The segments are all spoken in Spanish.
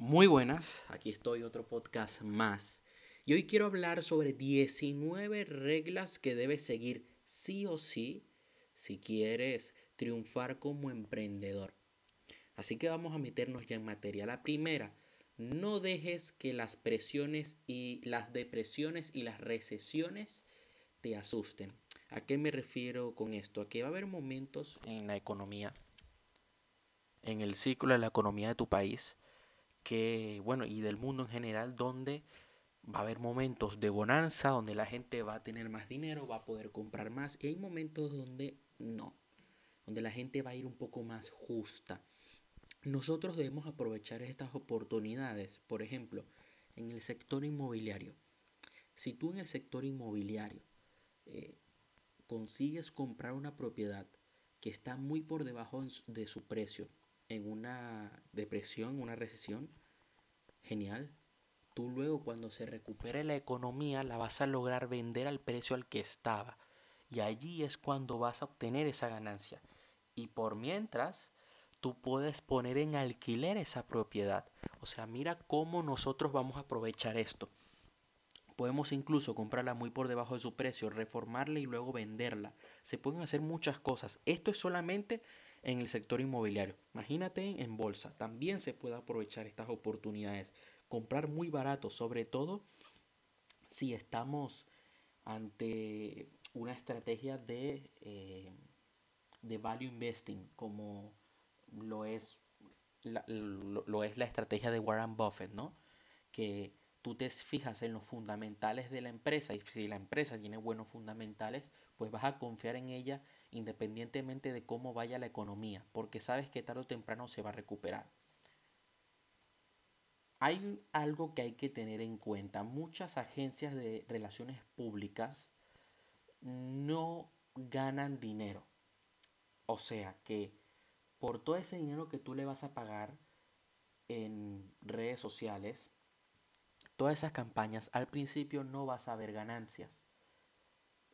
Muy buenas, aquí estoy otro podcast más. Y hoy quiero hablar sobre 19 reglas que debes seguir sí o sí si quieres triunfar como emprendedor. Así que vamos a meternos ya en materia. La primera, no dejes que las presiones y las depresiones y las recesiones te asusten. ¿A qué me refiero con esto? A que va a haber momentos en la economía, en el ciclo de la economía de tu país, que, bueno, y del mundo en general, donde va a haber momentos de bonanza, donde la gente va a tener más dinero, va a poder comprar más, y hay momentos donde no, donde la gente va a ir un poco más justa. Nosotros debemos aprovechar estas oportunidades, por ejemplo, en el sector inmobiliario. Si tú en el sector inmobiliario eh, consigues comprar una propiedad que está muy por debajo de su precio en una depresión, una recesión, genial. Tú luego cuando se recupere la economía la vas a lograr vender al precio al que estaba. Y allí es cuando vas a obtener esa ganancia. Y por mientras, tú puedes poner en alquiler esa propiedad. O sea, mira cómo nosotros vamos a aprovechar esto. Podemos incluso comprarla muy por debajo de su precio, reformarla y luego venderla. Se pueden hacer muchas cosas. Esto es solamente en el sector inmobiliario. Imagínate en bolsa. También se puede aprovechar estas oportunidades. Comprar muy barato, sobre todo si estamos ante una estrategia de, eh, de value investing, como lo es, la, lo es la estrategia de Warren Buffett, ¿no? Que tú te fijas en los fundamentales de la empresa y si la empresa tiene buenos fundamentales, pues vas a confiar en ella independientemente de cómo vaya la economía, porque sabes que tarde o temprano se va a recuperar. Hay algo que hay que tener en cuenta. Muchas agencias de relaciones públicas no ganan dinero. O sea que por todo ese dinero que tú le vas a pagar en redes sociales, todas esas campañas, al principio no vas a ver ganancias.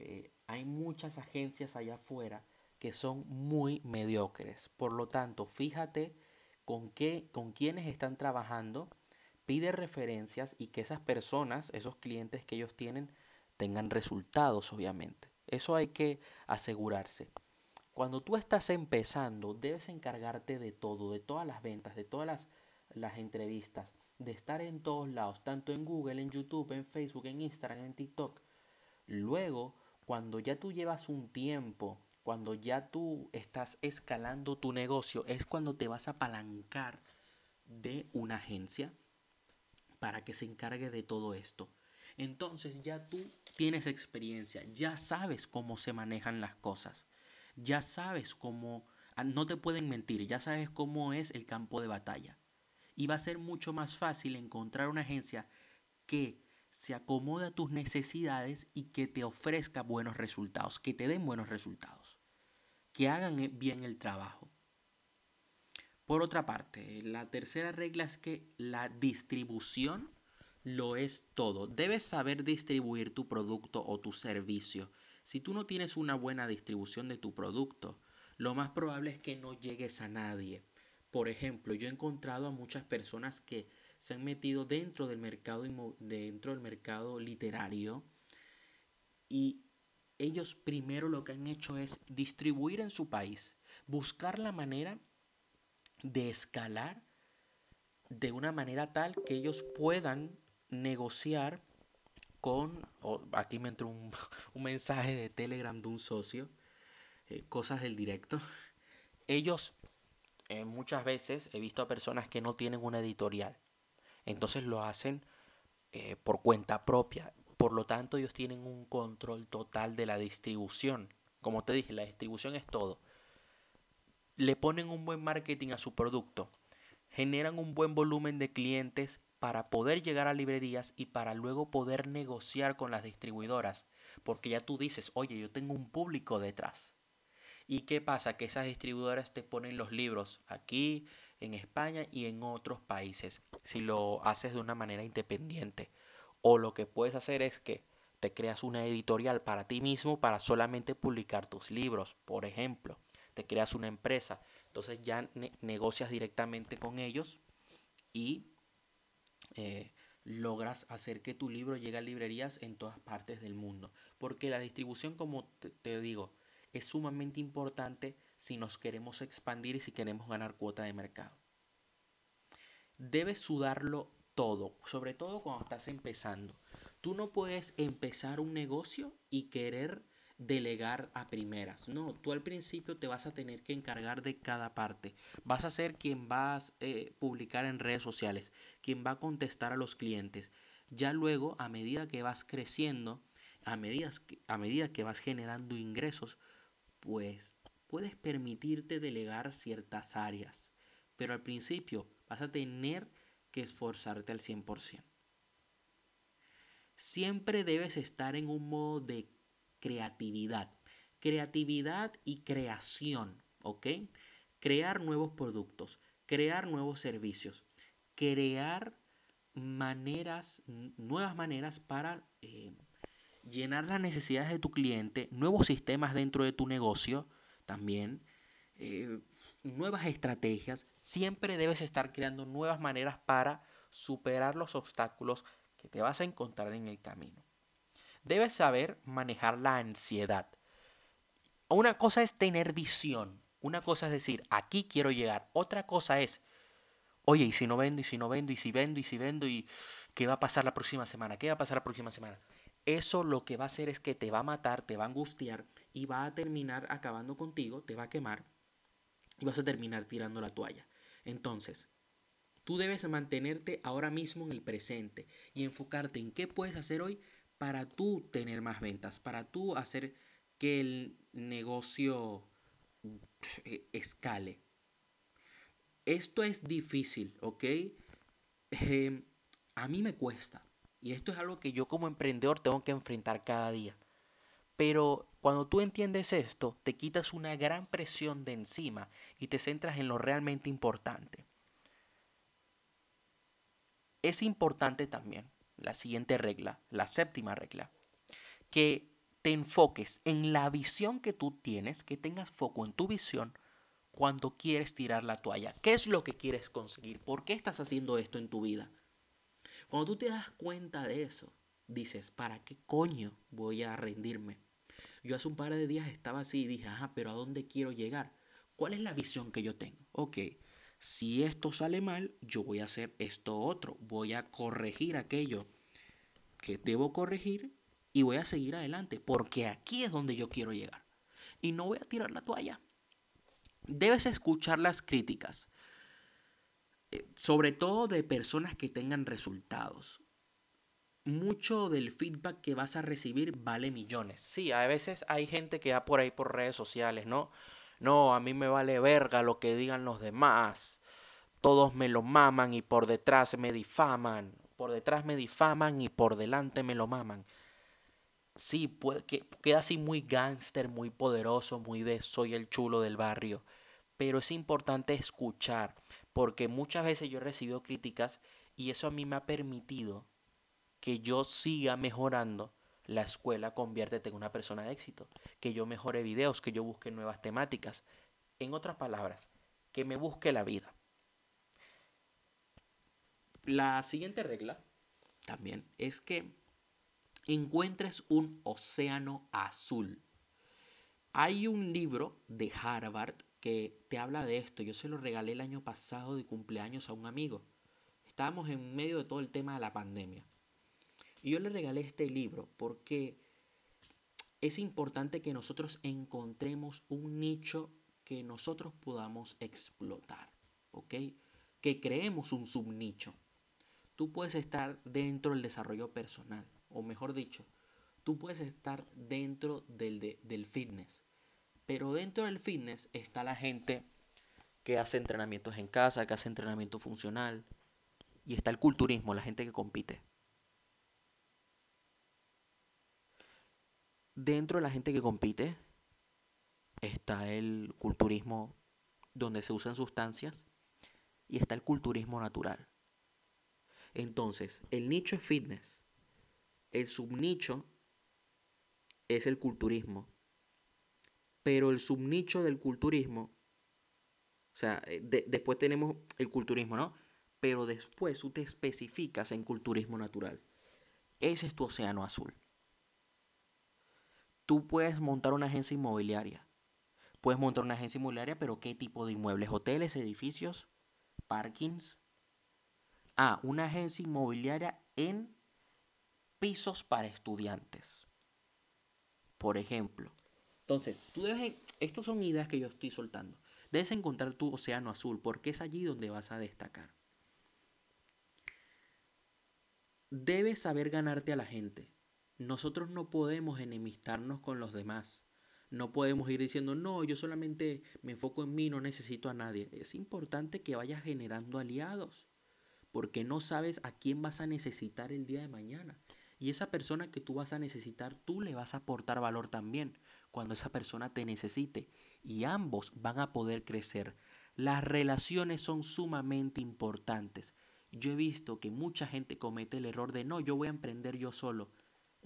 Eh, hay muchas agencias allá afuera que son muy mediocres. Por lo tanto, fíjate con qué, con quiénes están trabajando, pide referencias y que esas personas, esos clientes que ellos tienen, tengan resultados, obviamente. Eso hay que asegurarse. Cuando tú estás empezando, debes encargarte de todo, de todas las ventas, de todas las, las entrevistas, de estar en todos lados, tanto en Google, en YouTube, en Facebook, en Instagram, en TikTok. Luego, cuando ya tú llevas un tiempo, cuando ya tú estás escalando tu negocio, es cuando te vas a apalancar de una agencia para que se encargue de todo esto. Entonces ya tú tienes experiencia, ya sabes cómo se manejan las cosas ya sabes cómo, ah, no te pueden mentir, ya sabes cómo es el campo de batalla. Y va a ser mucho más fácil encontrar una agencia que se acomode a tus necesidades y que te ofrezca buenos resultados, que te den buenos resultados, que hagan e, bien el trabajo. Por otra parte, la tercera regla es que la distribución lo es todo. Debes saber distribuir tu producto o tu servicio si tú no tienes una buena distribución de tu producto, lo más probable es que no llegues a nadie. Por ejemplo, yo he encontrado a muchas personas que se han metido dentro del mercado, dentro del mercado literario y ellos primero lo que han hecho es distribuir en su país, buscar la manera de escalar de una manera tal que ellos puedan negociar con, aquí me entró un, mensaje de Telegram de un socio, eh, cosas del directo. Ellos eh, muchas veces he visto a personas que no tienen una editorial, entonces lo hacen eh, por cuenta propia. Por lo tanto, ellos tienen un control total de la distribución. Como te dije, la distribución es todo. Le ponen un buen marketing a su producto, generan un buen volumen de clientes para poder llegar a librerías y para luego poder negociar con las distribuidoras. Porque ya tú dices, oye, yo tengo un público detrás. ¿Y qué pasa? Que esas distribuidoras te ponen los libros aquí, en España y en otros países, si lo haces de una manera independiente. O lo que puedes hacer es que te creas una editorial para ti mismo para solamente publicar tus libros, por ejemplo. Te creas una empresa, entonces ya negocias directamente con ellos y eh, logras hacer que tu libro llegue a librerías en todas partes del mundo. Porque la distribución, como te, digo, es sumamente importante si nos queremos expandir y si queremos ganar cuota de mercado. Debes sudarlo todo, sobre todo cuando estás empezando. Tú no puedes empezar un negocio y querer delegar a primeras. No, tú al principio te vas a tener que encargar de cada parte. Vas a ser quien vas a eh, publicar en redes sociales, quien va a contestar a los clientes. Ya luego, a medida que vas creciendo, a medida, a medida que vas generando ingresos, pues puedes permitirte delegar ciertas áreas. Pero al principio vas a tener que esforzarte al 100%. Siempre debes estar en un modo de creatividad. Creatividad y creación, ¿ok? Crear nuevos productos, crear nuevos servicios, crear maneras, nuevas maneras para eh, llenar las necesidades de tu cliente, nuevos sistemas dentro de tu negocio también, eh, nuevas estrategias. Siempre debes estar creando nuevas maneras para superar los obstáculos que te vas a encontrar en el camino. Debes saber manejar la ansiedad. Una cosa es tener visión. Una cosa es decir, aquí quiero llegar. Otra cosa es, oye, ¿y si no vendo? ¿Y si no vendo? ¿Y si vendo? ¿Y si vendo? ¿Y qué va a pasar la próxima semana? ¿Qué va a pasar la próxima semana? Eso lo que va a hacer es que te va a matar, te va a angustiar y va a terminar acabando contigo, te va a quemar y vas a terminar tirando la toalla. Entonces, tú debes mantenerte ahora mismo en el presente y enfocarte en qué puedes hacer hoy para tú tener más ventas, para tú hacer que el negocio eh, escale. Esto es difícil, ¿ok? Em, a mí me cuesta. Y esto es algo que yo como emprendedor tengo que enfrentar cada día. Pero cuando tú entiendes esto, te quitas una gran presión de encima y te centras en lo realmente importante. Es importante también la siguiente regla, la séptima regla, que te enfoques en la visión que tú tienes, que tengas foco en tu visión cuando quieres tirar la toalla. ¿Qué es lo que quieres conseguir? ¿Por qué estás haciendo esto en tu vida? Cuando tú te das cuenta de eso, dices, ¿para qué coño voy a rendirme? Yo hace un par de días estaba así y dije, ajá, pero ¿a dónde quiero llegar? ¿Cuál es la visión que yo tengo? Ok, si esto sale mal, yo voy a hacer esto otro, voy a corregir aquello que debo corregir y voy a seguir adelante, porque aquí es donde yo quiero llegar. Y no voy a tirar la toalla. Debes escuchar las críticas, eh, sobre todo de personas que tengan resultados. Mucho del feedback que vas a recibir vale millones. Sí, a veces hay gente que va por ahí por redes sociales, ¿no? No, a mí me vale verga lo que digan los demás. Todos me lo maman y por detrás me difaman. Por detrás me difaman y por delante me lo maman. Sí, puede, que, queda así muy gángster, muy poderoso, muy de soy el chulo del barrio. Pero es importante escuchar, porque muchas veces yo he recibido críticas y eso a mí me ha permitido que yo siga mejorando la escuela conviértete en una persona de éxito, que yo mejore videos, que yo busque nuevas temáticas. En otras palabras, que me busque la vida. La siguiente regla también es que encuentres un océano azul. Hay un libro de Harvard que te habla de esto. Yo se lo regalé el año pasado de cumpleaños a un amigo. Estábamos en medio de todo el tema de la pandemia. Yo le regalé este libro porque es importante que nosotros encontremos un nicho que nosotros podamos explotar, ¿ok? Que creemos un subnicho. Tú puedes estar dentro del desarrollo personal, o mejor dicho, tú puedes estar dentro del, del fitness. Pero dentro del fitness está la gente que hace entrenamientos en casa, que hace entrenamiento funcional. Y está el culturismo, la gente que compite. Dentro de la gente que compite está el culturismo donde se usan sustancias y está el culturismo natural. Entonces, el nicho es fitness, el subnicho es el culturismo, pero el subnicho del culturismo, o sea, eh, después tenemos el culturismo, ¿no? pero después tú te especificas en culturismo natural. Ese es tu océano azul. Tú puedes montar una agencia inmobiliaria. Puedes montar una agencia inmobiliaria, pero ¿qué tipo de inmuebles? ¿Hoteles, edificios, parkings? Ah, una agencia inmobiliaria en pisos para estudiantes. Por ejemplo. Entonces, tú debes, estos son ideas que yo estoy soltando. Debes encontrar tu océano azul porque es allí donde vas a destacar. Debes saber ganarte a la gente. Nosotros no podemos enemistarnos con los demás. No podemos ir diciendo, no, yo solamente me enfoco en mí, no necesito a nadie. Es importante que vayas generando aliados, porque no sabes a quién vas a necesitar el día de mañana. Y esa persona que tú vas a necesitar, tú le vas a aportar valor también cuando esa persona te necesite. Y ambos van a poder crecer. Las relaciones son sumamente importantes. Yo he visto que mucha gente comete el error de no, yo voy a emprender yo solo.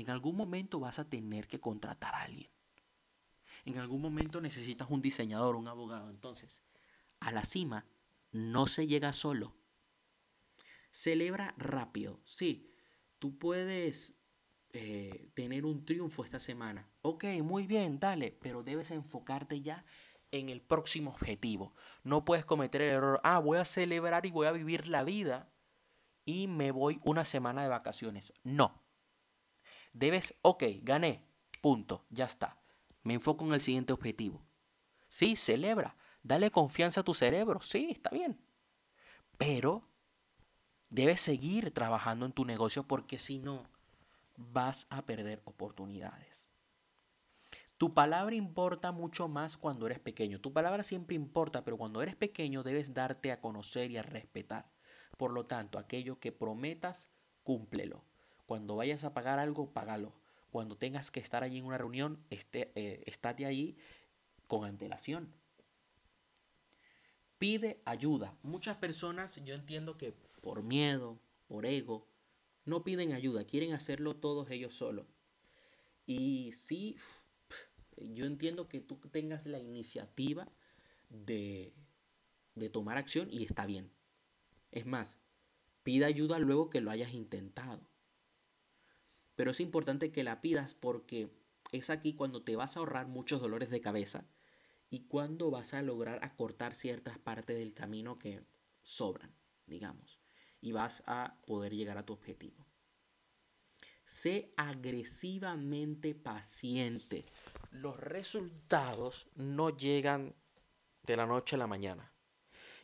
En algún momento vas a tener que contratar a alguien. En algún momento necesitas un diseñador, un abogado. Entonces, a la cima no se llega solo. Celebra rápido. Sí, tú puedes eh, tener un triunfo esta semana. Ok, muy bien, dale, pero debes enfocarte ya en el próximo objetivo. No puedes cometer el error, ah, voy a celebrar y voy a vivir la vida y me voy una semana de vacaciones. No. Debes, ok, gané, punto, ya está. Me enfoco en el siguiente objetivo. Sí, celebra, dale confianza a tu cerebro, sí, está bien. Pero debes seguir trabajando en tu negocio porque si no, vas a perder oportunidades. Tu palabra importa mucho más cuando eres pequeño. Tu palabra siempre importa, pero cuando eres pequeño debes darte a conocer y a respetar. Por lo tanto, aquello que prometas, cúmplelo. Cuando vayas a pagar algo, págalo. Cuando tengas que estar allí en una reunión, esté, eh, estate allí con antelación. Pide ayuda. Muchas personas, yo entiendo que por miedo, por ego, no piden ayuda, quieren hacerlo todos ellos solos. Y sí, yo entiendo que tú tengas la iniciativa de, de tomar acción y está bien. Es más, pida ayuda luego que lo hayas intentado. Pero es importante que la pidas porque es aquí cuando te vas a ahorrar muchos dolores de cabeza y cuando vas a lograr acortar ciertas partes del camino que sobran, digamos, y vas a poder llegar a tu objetivo. Sé agresivamente paciente los resultados no llegan de la noche a la mañana.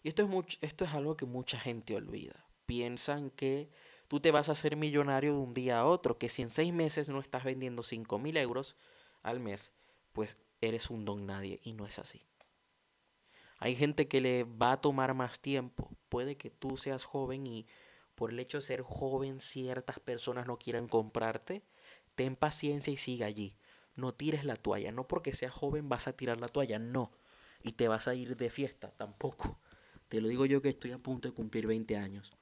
Y esto es, esto es algo que mucha gente olvida. Piensan que tú te vas a hacer millonario de un día a otro, que si en seis meses no estás vendiendo 5 mil euros al mes, pues eres un don nadie. Y no es así. Hay gente que le va a tomar más tiempo. Puede que tú seas joven y por el hecho de ser joven ciertas personas no quieran comprarte. Ten paciencia y siga allí no tires la toalla. No porque seas joven vas a tirar la toalla, no. Y te vas a ir de fiesta, tampoco. Te lo digo yo que estoy a punto de cumplir 20 años.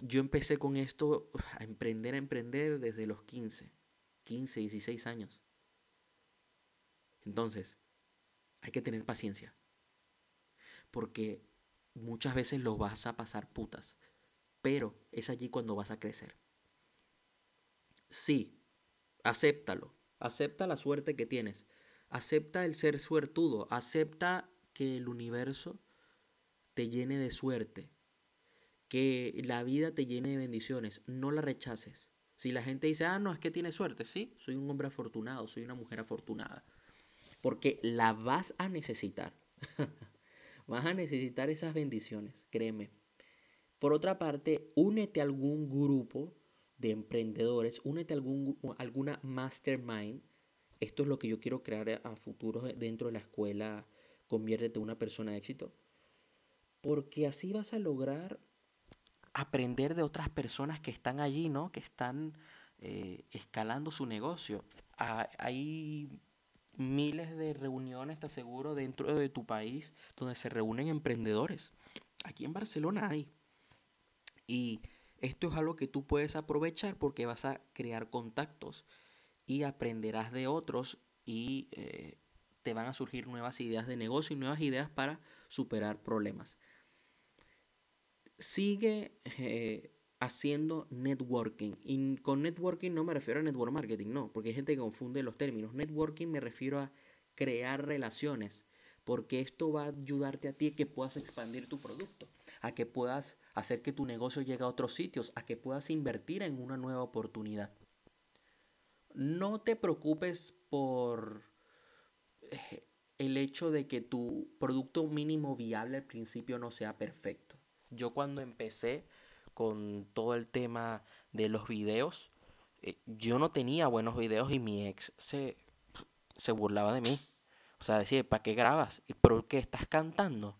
Yo empecé con esto a emprender, a emprender desde los 15, 15, 16 años. Entonces, hay que tener paciencia. Porque muchas veces lo vas a pasar putas. Pero es allí cuando vas a crecer. Sí, acéptalo. Acepta la suerte que tienes. Acepta el ser suertudo. Acepta que el universo te llene de suerte. Que la vida te llene de bendiciones. No la rechaces. Si la gente dice, ah, no, es que tiene suerte, sí, soy un hombre afortunado, soy una mujer afortunada. Porque la vas a necesitar. vas a necesitar esas bendiciones, créeme. Por otra parte, únete a algún grupo de emprendedores, únete a algún, alguna mastermind. Esto es lo que yo quiero crear a futuro dentro de la escuela. Conviértete en una persona de éxito. Porque así vas a lograr aprender de otras personas que están allí, ¿no? Que están eh, escalando su negocio. Hay miles de reuniones, te aseguro, dentro de tu país donde se reúnen emprendedores. Aquí en Barcelona hay. Y esto es algo que tú puedes aprovechar porque vas a crear contactos y aprenderás de otros y eh, te van a surgir nuevas ideas de negocio y nuevas ideas para superar problemas. Sigue eh, haciendo networking. Y con networking no me refiero a network marketing, no, porque hay gente que confunde los términos. Networking me refiero a crear relaciones, porque esto va a ayudarte a ti a que puedas expandir tu producto, a que puedas hacer que tu negocio llegue a otros sitios, a que puedas invertir en una nueva oportunidad. No te preocupes por eh, el hecho de que tu producto mínimo viable al principio no sea perfecto. Yo cuando empecé con todo el tema de los videos, eh, yo no tenía buenos videos y mi ex se, se burlaba de mí. O sea, decía, ¿para qué grabas? ¿Y por qué estás cantando?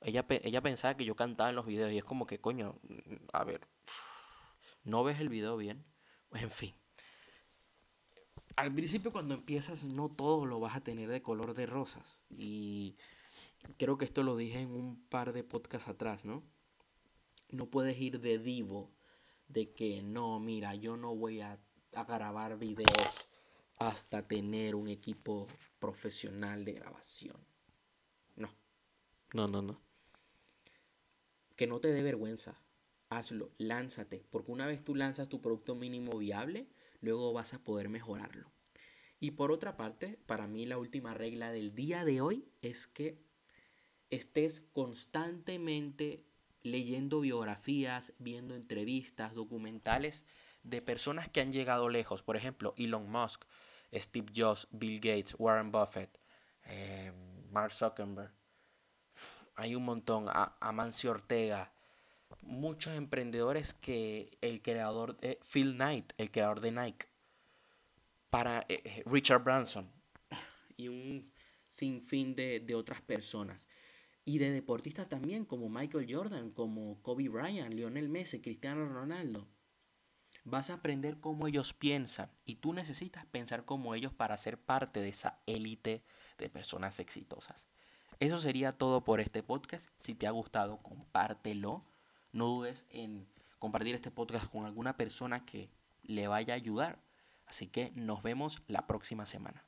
Ella, ella pensaba que yo cantaba en los videos y es como que, coño, a ver, ¿no ves el video bien? En fin. Al principio cuando empiezas no todo lo vas a tener de color de rosas. Y creo que esto lo dije en un par de podcasts atrás, ¿no? No puedes ir de divo de que no, mira, yo no voy a, a grabar videos hasta tener un equipo profesional de grabación. No, no, no, no. Que no te dé vergüenza. Hazlo, lánzate, porque una vez tú lanzas tu producto mínimo viable, luego vas a poder mejorarlo. Y por otra parte, para mí la última regla del día de hoy es que estés constantemente leyendo biografías, viendo entrevistas, documentales de personas que han llegado lejos. Por ejemplo, Elon Musk, Steve Jobs, Bill Gates, Warren Buffett, eh, Mark Zuckerberg. Hay un montón, Amancio Ortega, muchos emprendedores que el creador, de Phil Knight, el creador de Nike, para eh, eh, Richard Branson y un sinfín de, de otras personas. Y de deportistas también, como Michael Jordan, como Kobe Bryant, Lionel Messi, Cristiano Ronaldo. Vas a aprender cómo ellos piensan y tú necesitas pensar como ellos para ser parte de esa élite de personas exitosas. Eso sería todo por este podcast. Si te ha gustado, compártelo. No dudes en compartir este podcast con alguna persona que le vaya a ayudar. Así que nos vemos la próxima semana.